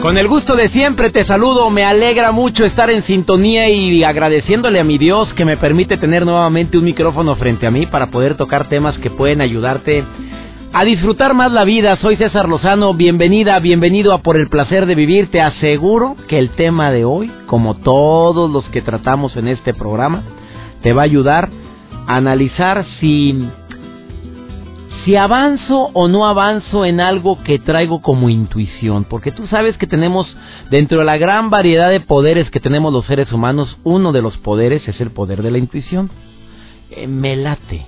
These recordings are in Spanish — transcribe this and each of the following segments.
Con el gusto de siempre te saludo, me alegra mucho estar en sintonía y agradeciéndole a mi Dios que me permite tener nuevamente un micrófono frente a mí para poder tocar temas que pueden ayudarte a disfrutar más la vida. Soy César Lozano, bienvenida, bienvenido a Por el Placer de Vivir. Te aseguro que el tema de hoy, como todos los que tratamos en este programa, te va a ayudar a analizar si si avanzo o no avanzo en algo que traigo como intuición, porque tú sabes que tenemos dentro de la gran variedad de poderes que tenemos los seres humanos, uno de los poderes es el poder de la intuición. Eh, me late,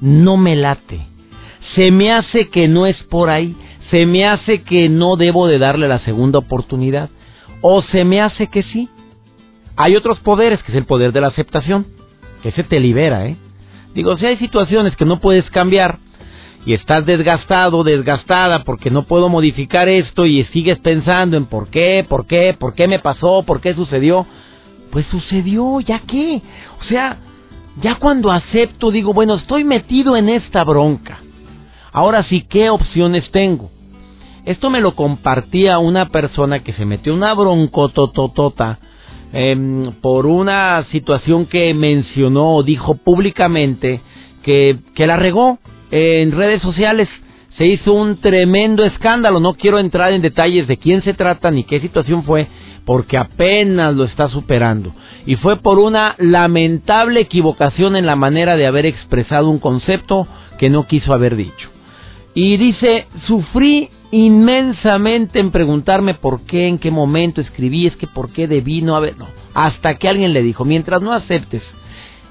no me late, se me hace que no es por ahí, se me hace que no debo de darle la segunda oportunidad, o se me hace que sí. Hay otros poderes, que es el poder de la aceptación, que se te libera, ¿eh? Digo, si hay situaciones que no puedes cambiar, y estás desgastado, desgastada porque no puedo modificar esto y sigues pensando en por qué, por qué, por qué me pasó, por qué sucedió, pues sucedió, ya qué. O sea, ya cuando acepto digo, bueno, estoy metido en esta bronca. Ahora sí, ¿qué opciones tengo? Esto me lo compartía una persona que se metió una broncotototota eh, por una situación que mencionó o dijo públicamente que, que la regó en redes sociales se hizo un tremendo escándalo. No quiero entrar en detalles de quién se trata ni qué situación fue, porque apenas lo está superando. Y fue por una lamentable equivocación en la manera de haber expresado un concepto que no quiso haber dicho. Y dice, sufrí inmensamente en preguntarme por qué, en qué momento escribí, es que por qué debí no haber... No, hasta que alguien le dijo, mientras no aceptes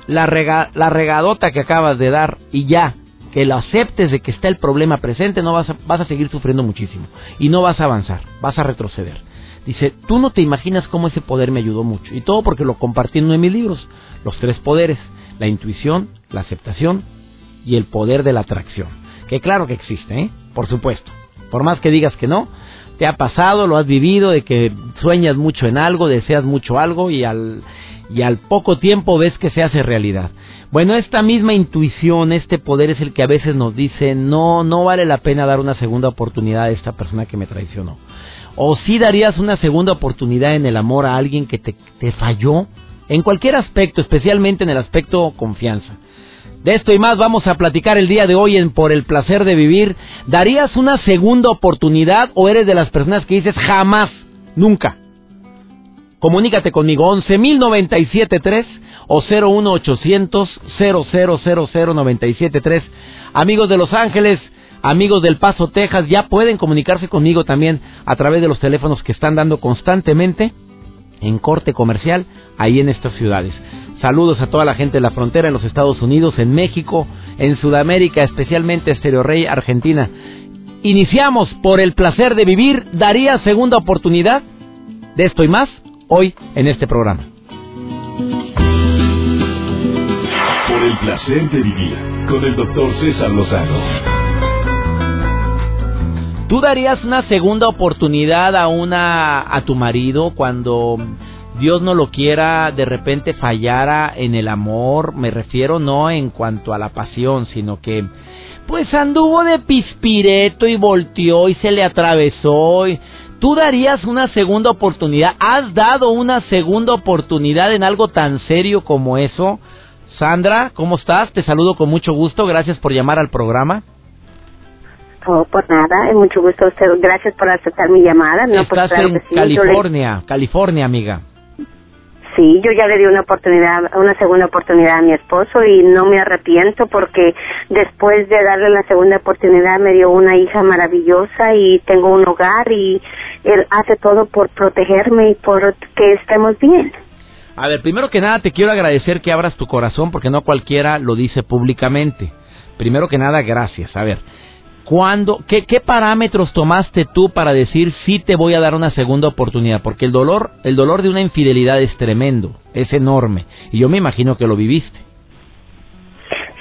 la, la regadota que acabas de dar y ya que lo aceptes de que está el problema presente, no vas a, vas a seguir sufriendo muchísimo y no vas a avanzar, vas a retroceder. Dice, tú no te imaginas cómo ese poder me ayudó mucho. Y todo porque lo compartí en uno de mis libros. Los tres poderes. La intuición, la aceptación y el poder de la atracción. Que claro que existe, ¿eh? Por supuesto. Por más que digas que no, te ha pasado, lo has vivido, de que sueñas mucho en algo, deseas mucho algo y al, y al poco tiempo ves que se hace realidad. Bueno, esta misma intuición, este poder es el que a veces nos dice, no, no vale la pena dar una segunda oportunidad a esta persona que me traicionó. O si darías una segunda oportunidad en el amor a alguien que te, te falló, en cualquier aspecto, especialmente en el aspecto confianza. De esto y más vamos a platicar el día de hoy en Por el placer de vivir. ¿Darías una segunda oportunidad o eres de las personas que dices jamás, nunca? Comunícate conmigo, 11.097.3 o 01800 0000973. Amigos de Los Ángeles, amigos del Paso, Texas, ya pueden comunicarse conmigo también a través de los teléfonos que están dando constantemente en corte comercial ahí en estas ciudades. Saludos a toda la gente de la frontera en los Estados Unidos, en México, en Sudamérica, especialmente Estereo Rey, Argentina. Iniciamos por el placer de vivir. ¿Daría segunda oportunidad? De esto y más hoy en este programa. el placer de vivir con el doctor César Lozano. ¿Tú darías una segunda oportunidad a una a tu marido cuando Dios no lo quiera de repente fallara en el amor? Me refiero no en cuanto a la pasión, sino que pues anduvo de pispireto y volteó y se le atravesó. Y, ¿Tú darías una segunda oportunidad? ¿Has dado una segunda oportunidad en algo tan serio como eso? Sandra, ¿cómo estás? Te saludo con mucho gusto. Gracias por llamar al programa. Oh, por nada, es mucho gusto. Gracias por aceptar mi llamada. No, pues Estás en California, California, amiga. Sí, yo ya le di una oportunidad, una segunda oportunidad a mi esposo y no me arrepiento porque después de darle la segunda oportunidad me dio una hija maravillosa y tengo un hogar y él hace todo por protegerme y por que estemos bien. A ver, primero que nada te quiero agradecer que abras tu corazón porque no cualquiera lo dice públicamente. Primero que nada, gracias. A ver, ¿Cuándo, qué, ¿Qué parámetros tomaste tú para decir sí te voy a dar una segunda oportunidad? Porque el dolor, el dolor de una infidelidad es tremendo, es enorme. Y yo me imagino que lo viviste.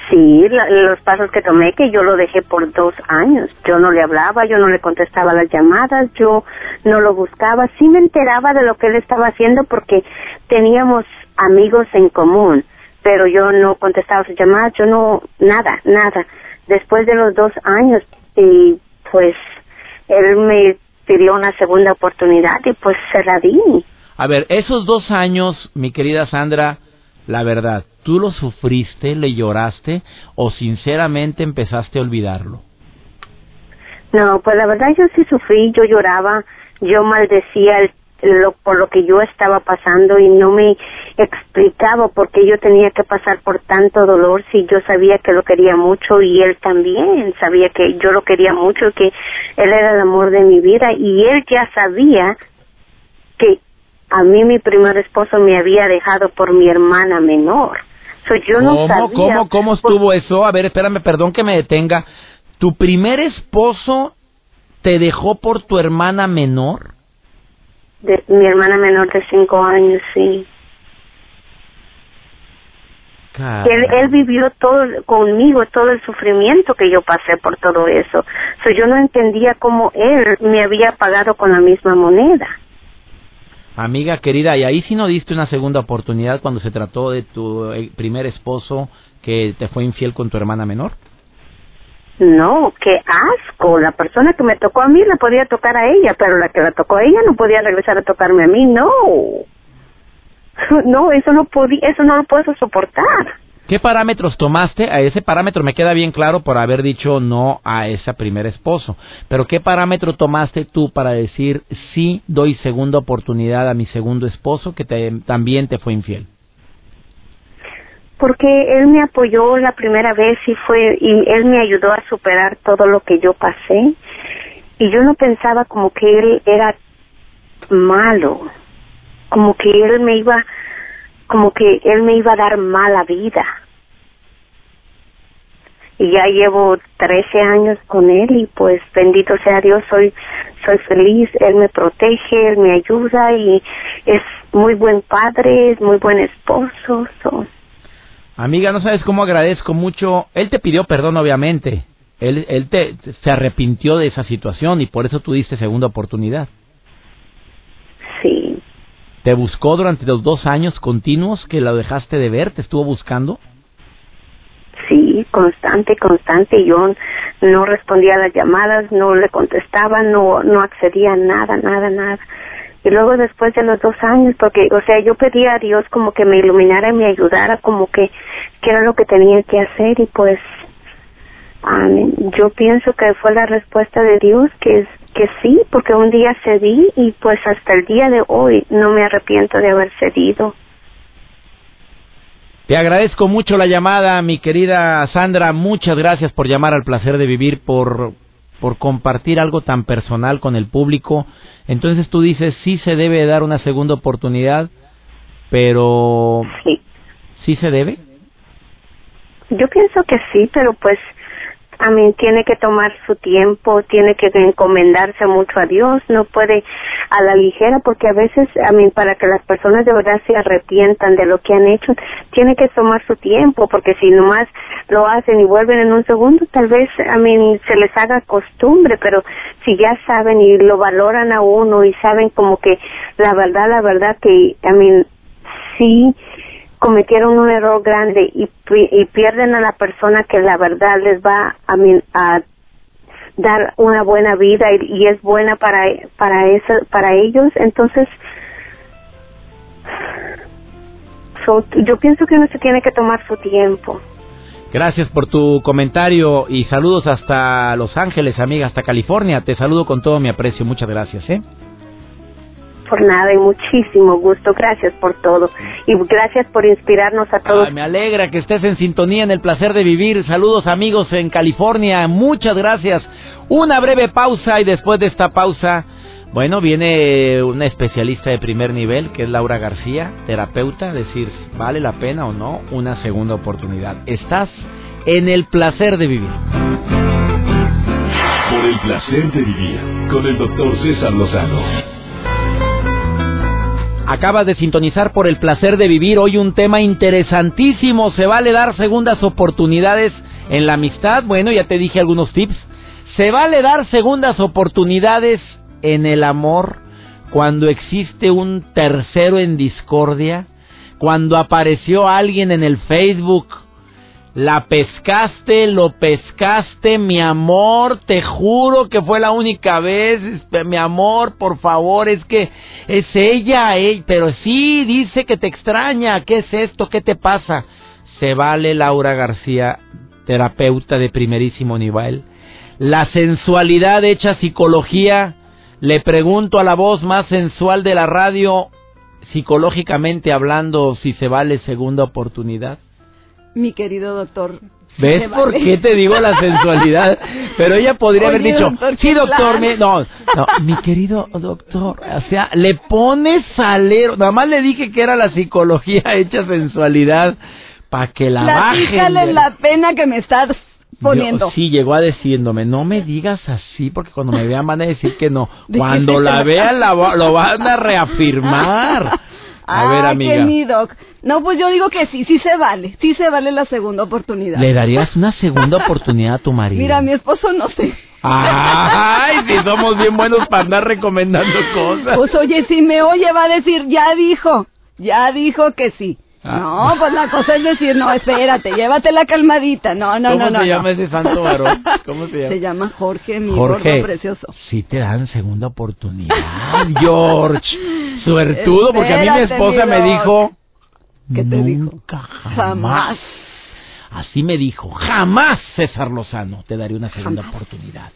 Sí, los pasos que tomé, que yo lo dejé por dos años. Yo no le hablaba, yo no le contestaba las llamadas, yo no lo buscaba. Sí me enteraba de lo que él estaba haciendo porque teníamos amigos en común, pero yo no contestaba sus llamadas, yo no, nada, nada. Después de los dos años, y pues él me pidió una segunda oportunidad y pues se la di. A ver, esos dos años, mi querida Sandra, la verdad, ¿tú lo sufriste, le lloraste o sinceramente empezaste a olvidarlo? No, pues la verdad yo sí sufrí, yo lloraba, yo maldecía lo, por lo que yo estaba pasando y no me explicaba por qué yo tenía que pasar por tanto dolor si yo sabía que lo quería mucho y él también sabía que yo lo quería mucho, que él era el amor de mi vida y él ya sabía que a mí mi primer esposo me había dejado por mi hermana menor. So, yo no sabía, ¿Cómo, cómo estuvo eso? A ver, espérame, perdón que me detenga. ¿Tu primer esposo te dejó por tu hermana menor? De, mi hermana menor de cinco años, sí. Él, él, vivió todo conmigo, todo el sufrimiento que yo pasé por todo eso. So, yo no entendía cómo él me había pagado con la misma moneda. Amiga querida, ¿y ahí sí no diste una segunda oportunidad cuando se trató de tu eh, primer esposo que te fue infiel con tu hermana menor? No, qué asco. La persona que me tocó a mí la podía tocar a ella, pero la que la tocó a ella no podía regresar a tocarme a mí, no. No, eso no podía, eso no lo puedo soportar. ¿Qué parámetros tomaste? A ese parámetro me queda bien claro por haber dicho no a ese primer esposo. Pero ¿qué parámetro tomaste tú para decir sí doy segunda oportunidad a mi segundo esposo que también te fue infiel? Porque él me apoyó la primera vez y fue y él me ayudó a superar todo lo que yo pasé y yo no pensaba como que él era malo, como que él me iba como que él me iba a dar mala vida. Y ya llevo 13 años con él y pues bendito sea Dios, soy soy feliz, él me protege, él me ayuda y es muy buen padre, es muy buen esposo. Amiga, no sabes cómo agradezco mucho. Él te pidió perdón, obviamente. Él, él te, se arrepintió de esa situación y por eso tú diste segunda oportunidad. Sí. ¿Te buscó durante los dos años continuos que lo dejaste de ver? ¿Te estuvo buscando? Sí, constante, constante. Yo no respondía a las llamadas, no le contestaba, no, no accedía a nada, nada, nada. Y luego después de los dos años, porque, o sea, yo pedía a Dios como que me iluminara y me ayudara, como que, que era lo que tenía que hacer y pues, yo pienso que fue la respuesta de Dios que es que sí, porque un día cedí y pues hasta el día de hoy no me arrepiento de haber cedido. Te agradezco mucho la llamada, mi querida Sandra. Muchas gracias por llamar al placer de vivir, por, por compartir algo tan personal con el público. Entonces tú dices, sí se debe dar una segunda oportunidad, pero... Sí. ¿Sí se debe? Yo pienso que sí, pero pues a mí tiene que tomar su tiempo, tiene que encomendarse mucho a Dios, no puede a la ligera porque a veces, a mí para que las personas de verdad se arrepientan de lo que han hecho, tiene que tomar su tiempo porque si nomás lo hacen y vuelven en un segundo, tal vez a mí se les haga costumbre, pero si ya saben y lo valoran a uno y saben como que la verdad, la verdad que a mí sí cometieron un error grande y, y pierden a la persona que la verdad les va a, a dar una buena vida y, es buena para para eso para ellos entonces yo pienso que uno se tiene que tomar su tiempo Gracias por tu comentario y saludos hasta Los Ángeles, amiga, hasta California. Te saludo con todo mi aprecio. Muchas gracias, ¿eh? Por nada y muchísimo gusto. Gracias por todo y gracias por inspirarnos a todos. me alegra que estés en sintonía en el placer de vivir. Saludos amigos en California. Muchas gracias. Una breve pausa y después de esta pausa, bueno, viene una especialista de primer nivel que es Laura García, terapeuta, decir, ¿vale la pena o no una segunda oportunidad? Estás en el placer de vivir. Por el placer de vivir con el doctor César Lozano. Acabas de sintonizar por el placer de vivir hoy un tema interesantísimo. ¿Se vale dar segundas oportunidades en la amistad? Bueno, ya te dije algunos tips. ¿Se vale dar segundas oportunidades en el amor cuando existe un tercero en discordia? Cuando apareció alguien en el Facebook la pescaste, lo pescaste, mi amor, te juro que fue la única vez, este, mi amor, por favor, es que es ella, ella, pero sí, dice que te extraña, ¿qué es esto? ¿Qué te pasa? Se vale Laura García, terapeuta de primerísimo nivel. La sensualidad hecha psicología, le pregunto a la voz más sensual de la radio, psicológicamente hablando, si se vale segunda oportunidad mi querido doctor. ¿Ves por qué te digo la sensualidad? Pero ella podría haber dicho, sí, doctor, no, no, mi querido doctor, o sea, le pones salero, nada más le dije que era la psicología hecha sensualidad para que la baje. la pena que me estás poniendo. sí, llegó a diciéndome, no me digas así porque cuando me vean van a decir que no. Cuando la vean lo van a reafirmar. A ver, amiga. Qué doc. No, pues yo digo que sí, sí se vale, sí se vale la segunda oportunidad. ¿Le darías una segunda oportunidad a tu marido? Mira, mi esposo no sé. Ay, si somos bien buenos para andar recomendando cosas. Pues oye, si me oye va a decir, ya dijo, ya dijo que sí. Ah. No, pues la cosa es decir, no, espérate, llévatela calmadita. No, no, no, no. ¿Cómo se llama ese santo varón? ¿Cómo se llama? Se llama Jorge, mi Jorge, precioso. Sí te dan segunda oportunidad, George. Suertudo, porque a mí mi esposa me dijo... ¿Qué te dijo? jamás. Así me dijo, jamás César Lozano te daré una segunda oportunidad.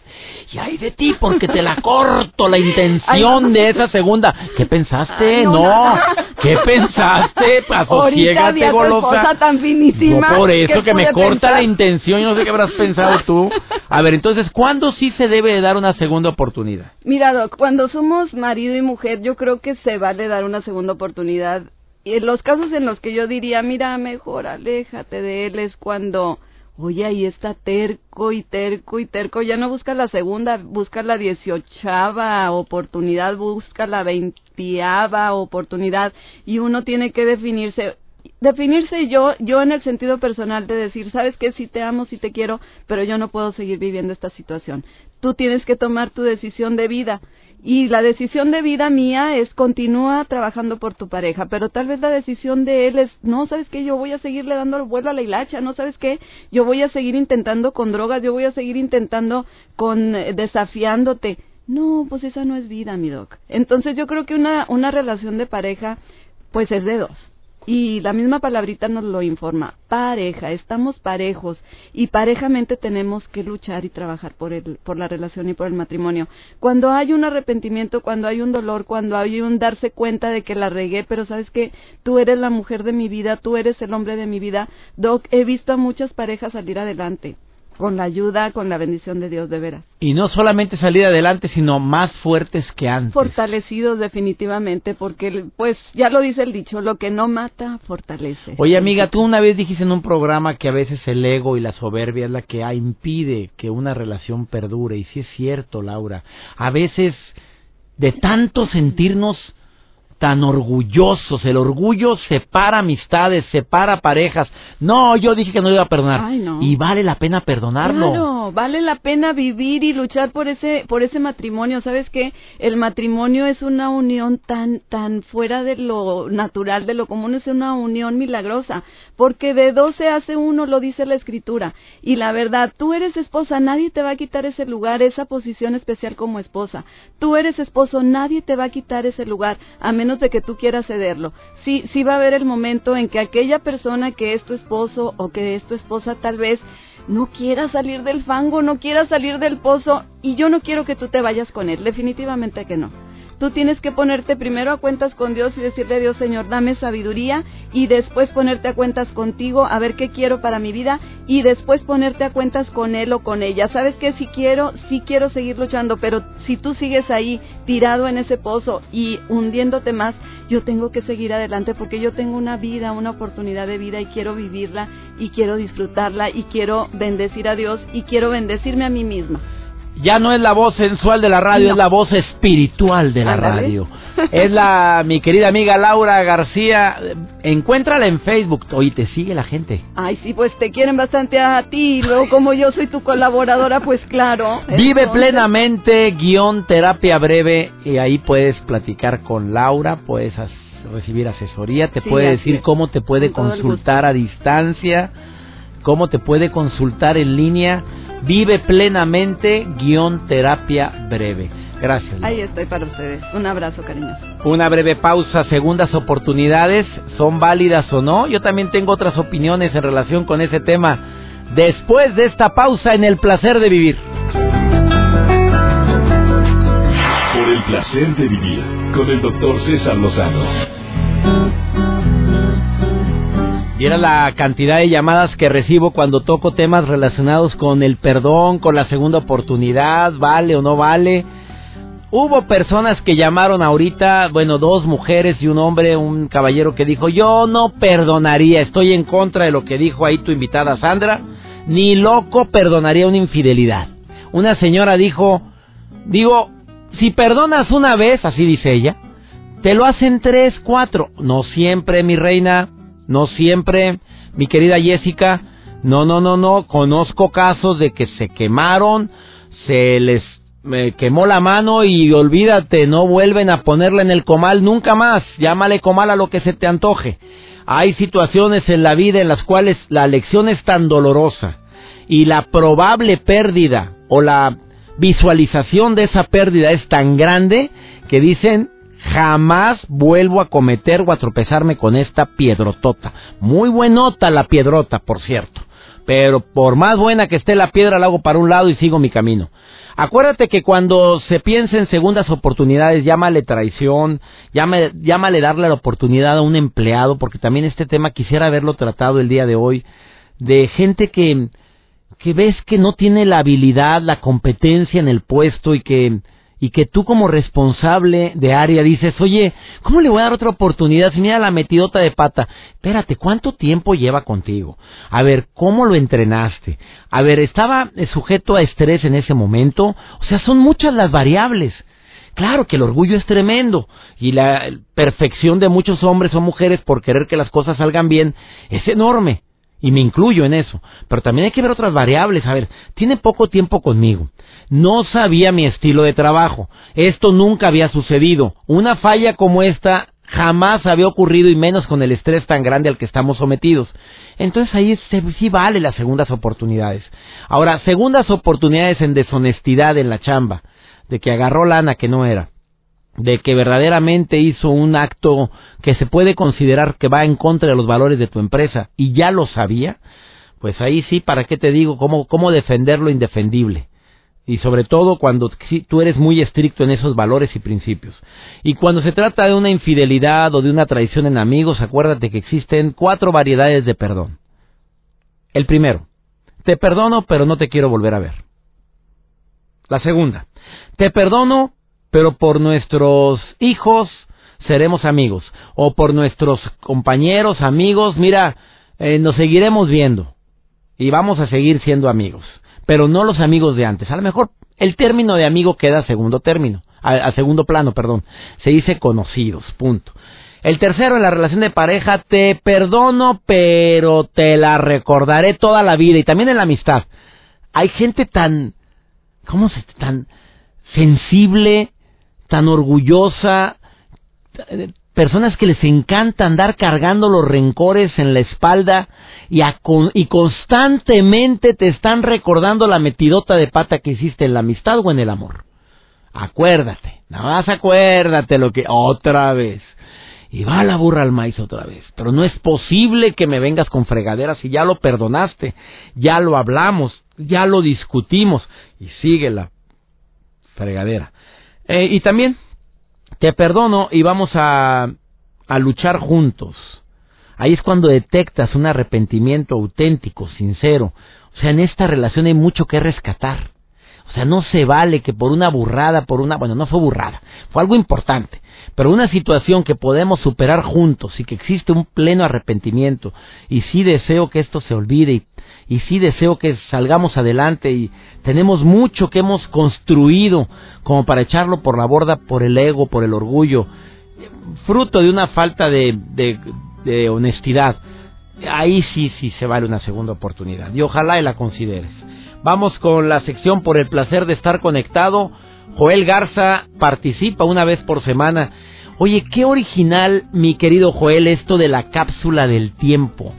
Y hay de ti porque te la corto la intención de esa segunda. ¿Qué pensaste? no, ¿Qué pensaste? Asociégate, golosa. tan finísima. por eso que me corta la intención, yo no sé qué habrás pensado tú. A ver, entonces, ¿cuándo sí se debe dar una segunda oportunidad? Mira, Doc, cuando somos marido y mujer, yo creo que se vale dar una segunda oportunidad y los casos en los que yo diría, mira, mejor aléjate de él, es cuando, oye, ahí está terco y terco y terco, ya no busca la segunda, busca la dieciochava oportunidad, busca la veintiava oportunidad, y uno tiene que definirse, definirse yo, yo en el sentido personal de decir, sabes que sí te amo, sí te quiero, pero yo no puedo seguir viviendo esta situación. Tú tienes que tomar tu decisión de vida y la decisión de vida mía es continúa trabajando por tu pareja, pero tal vez la decisión de él es, no, ¿sabes qué? Yo voy a seguirle dando el vuelo a la hilacha, ¿no? ¿Sabes qué? Yo voy a seguir intentando con drogas, yo voy a seguir intentando con eh, desafiándote. No, pues esa no es vida, mi doc. Entonces yo creo que una, una relación de pareja, pues es de dos y la misma palabrita nos lo informa, pareja, estamos parejos y parejamente tenemos que luchar y trabajar por el, por la relación y por el matrimonio. Cuando hay un arrepentimiento, cuando hay un dolor, cuando hay un darse cuenta de que la regué, pero sabes que tú eres la mujer de mi vida, tú eres el hombre de mi vida, Doc, he visto a muchas parejas salir adelante con la ayuda, con la bendición de Dios de veras. Y no solamente salir adelante, sino más fuertes que antes. Fortalecidos definitivamente, porque pues ya lo dice el dicho, lo que no mata, fortalece. Oye amiga, tú una vez dijiste en un programa que a veces el ego y la soberbia es la que impide que una relación perdure, y sí es cierto, Laura. A veces, de tanto sentirnos tan orgullosos. El orgullo separa amistades, separa parejas. No, yo dije que no iba a perdonar. Y vale la pena perdonarlo. Claro, vale la pena vivir y luchar por ese, por ese matrimonio. ¿Sabes qué? El matrimonio es una unión tan, tan fuera de lo natural, de lo común, es una unión milagrosa. Porque de dos se hace uno, lo dice la escritura. Y la verdad, tú eres esposa, nadie te va a quitar ese lugar, esa posición especial como esposa. Tú eres esposo, nadie te va a quitar ese lugar, a menos de que tú quieras cederlo. Sí, sí va a haber el momento en que aquella persona que es tu esposo o que es tu esposa tal vez no quiera salir del fango, no quiera salir del pozo y yo no quiero que tú te vayas con él, definitivamente que no. Tú tienes que ponerte primero a cuentas con Dios y decirle a Dios, Señor, dame sabiduría y después ponerte a cuentas contigo, a ver qué quiero para mi vida y después ponerte a cuentas con él o con ella. ¿Sabes qué? Si quiero, sí quiero seguir luchando, pero si tú sigues ahí tirado en ese pozo y hundiéndote más, yo tengo que seguir adelante porque yo tengo una vida, una oportunidad de vida y quiero vivirla y quiero disfrutarla y quiero bendecir a Dios y quiero bendecirme a mí misma. Ya no es la voz sensual de la radio, es la voz espiritual de la radio. Es la mi querida amiga Laura García. Encuéntrala en Facebook. Oye, te sigue la gente. Ay, sí, pues te quieren bastante a ti. Luego, como yo soy tu colaboradora, pues claro. Vive plenamente, guion terapia breve. Y ahí puedes platicar con Laura, puedes recibir asesoría, te puede decir cómo te puede consultar a distancia, cómo te puede consultar en línea Vive plenamente, guion terapia breve. Gracias. Ahí estoy para ustedes. Un abrazo, cariños. Una breve pausa. Segundas oportunidades, ¿son válidas o no? Yo también tengo otras opiniones en relación con ese tema. Después de esta pausa en el placer de vivir. Por el placer de vivir con el doctor César Lozano. Y era la cantidad de llamadas que recibo cuando toco temas relacionados con el perdón, con la segunda oportunidad, vale o no vale. Hubo personas que llamaron ahorita, bueno, dos mujeres y un hombre, un caballero que dijo, yo no perdonaría, estoy en contra de lo que dijo ahí tu invitada Sandra, ni loco perdonaría una infidelidad. Una señora dijo, digo, si perdonas una vez, así dice ella, te lo hacen tres, cuatro, no siempre, mi reina, no siempre, mi querida Jessica, no, no, no, no, conozco casos de que se quemaron, se les quemó la mano y olvídate, no vuelven a ponerla en el comal nunca más, llámale comal a lo que se te antoje. Hay situaciones en la vida en las cuales la lección es tan dolorosa y la probable pérdida o la visualización de esa pérdida es tan grande que dicen Jamás vuelvo a cometer o a tropezarme con esta piedrotota. Muy buenota la piedrota, por cierto. Pero por más buena que esté la piedra, la hago para un lado y sigo mi camino. Acuérdate que cuando se piensa en segundas oportunidades, llámale traición, llámale, llámale darle la oportunidad a un empleado, porque también este tema quisiera haberlo tratado el día de hoy, de gente que, que ves que no tiene la habilidad, la competencia en el puesto y que y que tú como responsable de área dices, oye, ¿cómo le voy a dar otra oportunidad si mira la metidota de pata? Espérate, ¿cuánto tiempo lleva contigo? A ver, ¿cómo lo entrenaste? A ver, ¿estaba sujeto a estrés en ese momento? O sea, son muchas las variables. Claro que el orgullo es tremendo y la perfección de muchos hombres o mujeres por querer que las cosas salgan bien es enorme. Y me incluyo en eso. Pero también hay que ver otras variables. A ver, tiene poco tiempo conmigo. No sabía mi estilo de trabajo. Esto nunca había sucedido. Una falla como esta jamás había ocurrido y menos con el estrés tan grande al que estamos sometidos. Entonces ahí sí vale las segundas oportunidades. Ahora, segundas oportunidades en deshonestidad en la chamba, de que agarró lana que no era de que verdaderamente hizo un acto que se puede considerar que va en contra de los valores de tu empresa y ya lo sabía, pues ahí sí, ¿para qué te digo cómo, cómo defender lo indefendible? Y sobre todo cuando tú eres muy estricto en esos valores y principios. Y cuando se trata de una infidelidad o de una traición en amigos, acuérdate que existen cuatro variedades de perdón. El primero, te perdono pero no te quiero volver a ver. La segunda, te perdono pero por nuestros hijos seremos amigos, o por nuestros compañeros, amigos, mira, eh, nos seguiremos viendo y vamos a seguir siendo amigos, pero no los amigos de antes. A lo mejor el término de amigo queda a segundo término, a, segundo plano, perdón. Se dice conocidos, punto. El tercero, en la relación de pareja, te perdono, pero te la recordaré toda la vida y también en la amistad. Hay gente tan, ¿cómo se, tan sensible, tan orgullosa, personas que les encanta andar cargando los rencores en la espalda y, constantemente te están recordando la metidota de pata que hiciste en la amistad o en el amor. Acuérdate, nada más acuérdate lo que otra vez. Y va la burra al maíz otra vez. Pero no es posible que me vengas con fregaderas si ya lo perdonaste, ya lo hablamos, ya lo discutimos y sigue la fregadera. Eh, y también te perdono y vamos a, a luchar juntos. Ahí es cuando detectas un arrepentimiento auténtico, sincero. O sea, en esta relación hay mucho que rescatar. O sea, no se vale que por una burrada, por una, bueno, no fue burrada, fue algo importante, pero una situación que podemos superar juntos y que existe un pleno arrepentimiento y sí deseo que esto se olvide y, sí deseo que salgamos adelante y tenemos mucho que hemos construido como para echarlo por la borda por el ego, por el orgullo, fruto de una falta de, de, de honestidad. Ahí sí, sí se vale una segunda oportunidad y ojalá y la consideres. Vamos con la sección por el placer de estar conectado. Joel Garza participa una vez por semana. Oye, qué original, mi querido Joel, esto de la cápsula del tiempo.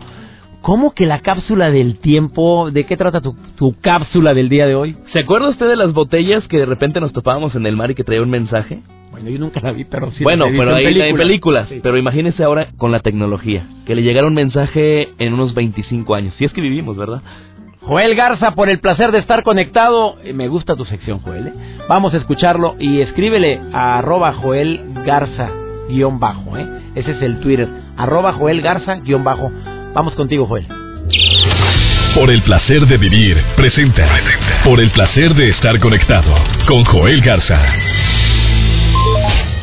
¿Cómo que la cápsula del tiempo? ¿De qué trata tu, tu, cápsula del día de hoy? ¿Se acuerda usted de las botellas que de repente nos topábamos en el mar y que traía un mensaje? Bueno, yo nunca la vi, pero sí. Bueno, pero hay películas. en películas. Sí. Pero imagínese ahora con la tecnología. Que le llegara un mensaje en unos 25 años. Si es que vivimos, ¿verdad? Joel Garza, por el placer de estar conectado. Eh, Me gusta tu sección, Joel. ¿eh? Vamos a escucharlo y escríbele a arroba Joel Garza guion bajo. ¿eh? Ese es el Twitter. Arroba Joel Garza guion bajo. Vamos contigo, Joel. Por el placer de vivir, presenta. Por el placer de estar conectado con Joel Garza.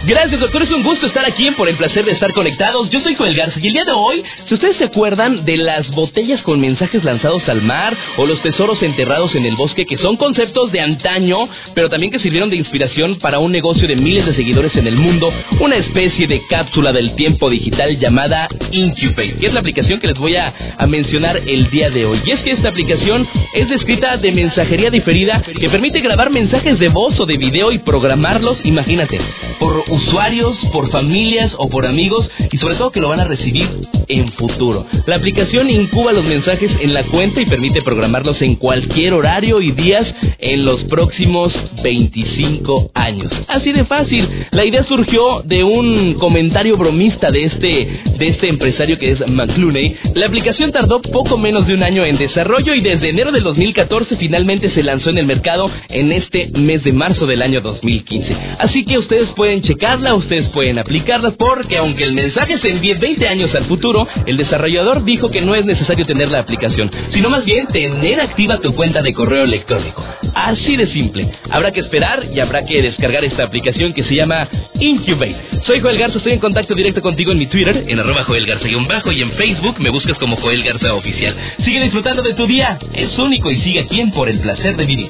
Gracias, doctor. Es un gusto estar aquí por el placer de estar conectados. Yo soy Joel Garza y el día de hoy, si ustedes se acuerdan de las botellas con mensajes lanzados al mar o los tesoros enterrados en el bosque, que son conceptos de antaño, pero también que sirvieron de inspiración para un negocio de miles de seguidores en el mundo, una especie de cápsula del tiempo digital llamada Incubate, que es la aplicación que les voy a, mencionar el día de hoy. Y es que esta aplicación es descrita de mensajería diferida que permite grabar mensajes de voz o de video y programarlos, imagínate, por usuarios, por familias o por amigos y sobre todo que lo van a recibir en futuro. La aplicación incuba los mensajes en la cuenta y permite programarlos en cualquier horario y días en los próximos 25 años. Así de fácil. La idea surgió de un comentario bromista de este de este empresario que es McClooney. La aplicación tardó poco menos de un año en desarrollo y desde enero del 2014 finalmente se lanzó en el mercado en este mes de marzo del año 2015. Así que ustedes pueden checarla, ustedes pueden aplicarla porque aunque el mensaje se envíe 20 años al futuro, el desarrollador dijo que no es necesario tener la aplicación, sino más bien tener activa tu cuenta de correo electrónico. Así de simple. Habrá que esperar y habrá que descargar esta aplicación que se llama Incubate. Soy Joel Garza, estoy en contacto directo contigo en mi Twitter, en arroba Joel Garza-bajo y en Facebook me buscas como Joel Garza Oficial. Sigue disfrutando de tu día, es único y sigue aquí en Por el Placer de Vivir.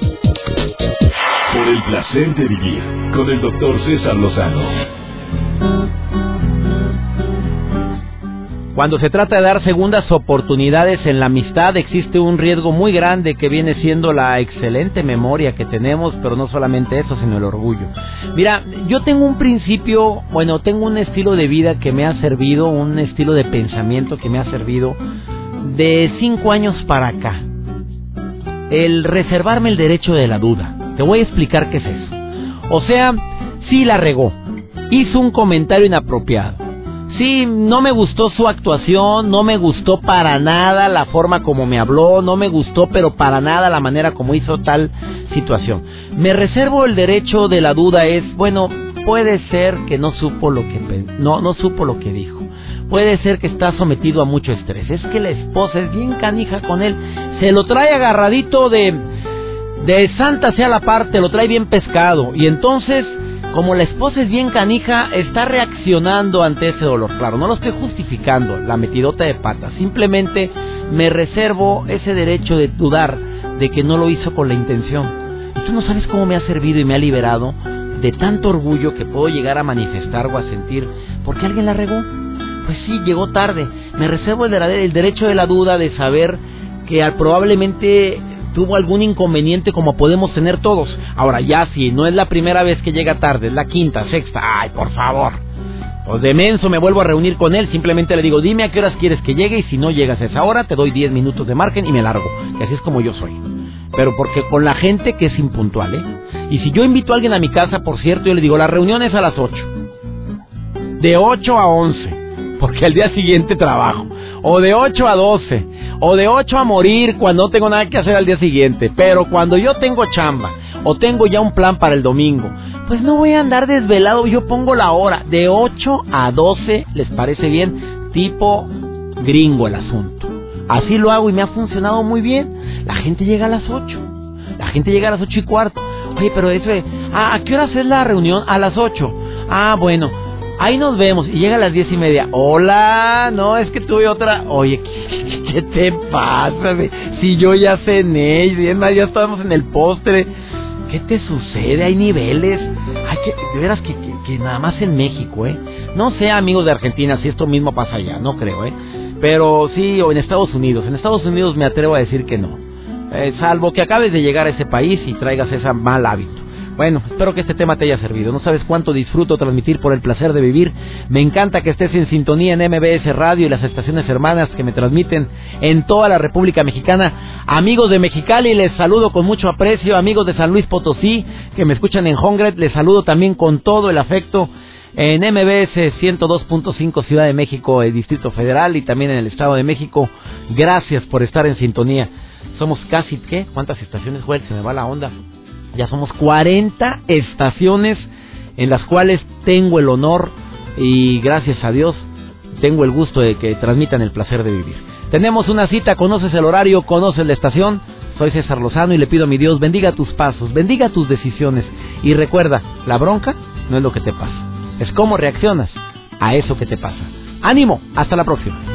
Por el placer de vivir con el doctor César Lozano. Cuando se trata de dar segundas oportunidades en la amistad, existe un riesgo muy grande que viene siendo la excelente memoria que tenemos, pero no solamente eso, sino el orgullo. Mira, yo tengo un principio, bueno, tengo un estilo de vida que me ha servido, un estilo de pensamiento que me ha servido de cinco años para acá. El reservarme el derecho de la duda. Te voy a explicar qué es eso. O sea, sí la regó, hizo un comentario inapropiado Sí, no me gustó su actuación, no me gustó para nada la forma como me habló, no me gustó pero para nada la manera como hizo tal situación. Me reservo el derecho de la duda es, bueno, puede ser que no supo lo que no no supo lo que dijo. Puede ser que está sometido a mucho estrés. Es que la esposa es bien canija con él, se lo trae agarradito de de santa sea la parte, lo trae bien pescado y entonces como la esposa es bien canija, está reaccionando ante ese dolor. Claro, no lo estoy justificando, la metidota de patas. Simplemente me reservo ese derecho de dudar de que no lo hizo con la intención. Y tú no sabes cómo me ha servido y me ha liberado de tanto orgullo que puedo llegar a manifestar o a sentir. ¿Por qué alguien la regó? Pues sí, llegó tarde. Me reservo el derecho de la duda de saber que probablemente tuvo algún inconveniente como podemos tener todos. Ahora ya si no es la primera vez que llega tarde, es la quinta, sexta, ay, por favor. Pues de menso me vuelvo a reunir con él, simplemente le digo, dime a qué horas quieres que llegue y si no llegas a esa hora te doy 10 minutos de margen y me largo. Y así es como yo soy. Pero porque con la gente que es impuntual, ¿eh? Y si yo invito a alguien a mi casa, por cierto, yo le digo, la reunión es a las 8. De 8 a 11 porque al día siguiente trabajo. O de 8 a 12. O de 8 a morir cuando no tengo nada que hacer al día siguiente. Pero cuando yo tengo chamba o tengo ya un plan para el domingo, pues no voy a andar desvelado. Yo pongo la hora. De 8 a 12, ¿les parece bien? Tipo gringo el asunto. Así lo hago y me ha funcionado muy bien. La gente llega a las 8. La gente llega a las 8 y cuarto. Oye, pero eso, ¿a, ¿a qué hora es la reunión? A las 8. Ah, bueno, ahí nos vemos. Y llega a las diez y media. Hola, no, es que tuve otra. Oye, ¿qué, te pasa? Si yo ya cené, y ya estamos en el postre. ¿Qué te sucede? Hay niveles. Hay que, de veras que, que, nada más en México, ¿eh? No sé, amigos de Argentina, si esto mismo pasa allá, no creo, ¿eh? Pero sí, o en Estados Unidos. En Estados Unidos me atrevo a decir que no. Eh, salvo que acabes de llegar a ese país y traigas ese mal hábito. Bueno, espero que este tema te haya servido. No sabes cuánto disfruto transmitir por el placer de vivir. Me encanta que estés en sintonía en MBS Radio y las estaciones hermanas que me transmiten en toda la República Mexicana. Amigos de Mexicali, les saludo con mucho aprecio. Amigos de San Luis Potosí, que me escuchan en Hongret, les saludo también con todo el afecto en MBS 102.5 Ciudad de México, el Distrito Federal y también en el Estado de México. Gracias por estar en sintonía. Somos casi, ¿qué? ¿Cuántas estaciones, Juez? Se me va la onda. Ya somos 40 estaciones en las cuales tengo el honor y gracias a Dios tengo el gusto de que transmitan el placer de vivir. Tenemos una cita, conoces el horario, conoces la estación. Soy César Lozano y le pido a mi Dios bendiga tus pasos, bendiga tus decisiones y recuerda, la bronca no es lo que te pasa, es cómo reaccionas a eso que te pasa. Ánimo, hasta la próxima.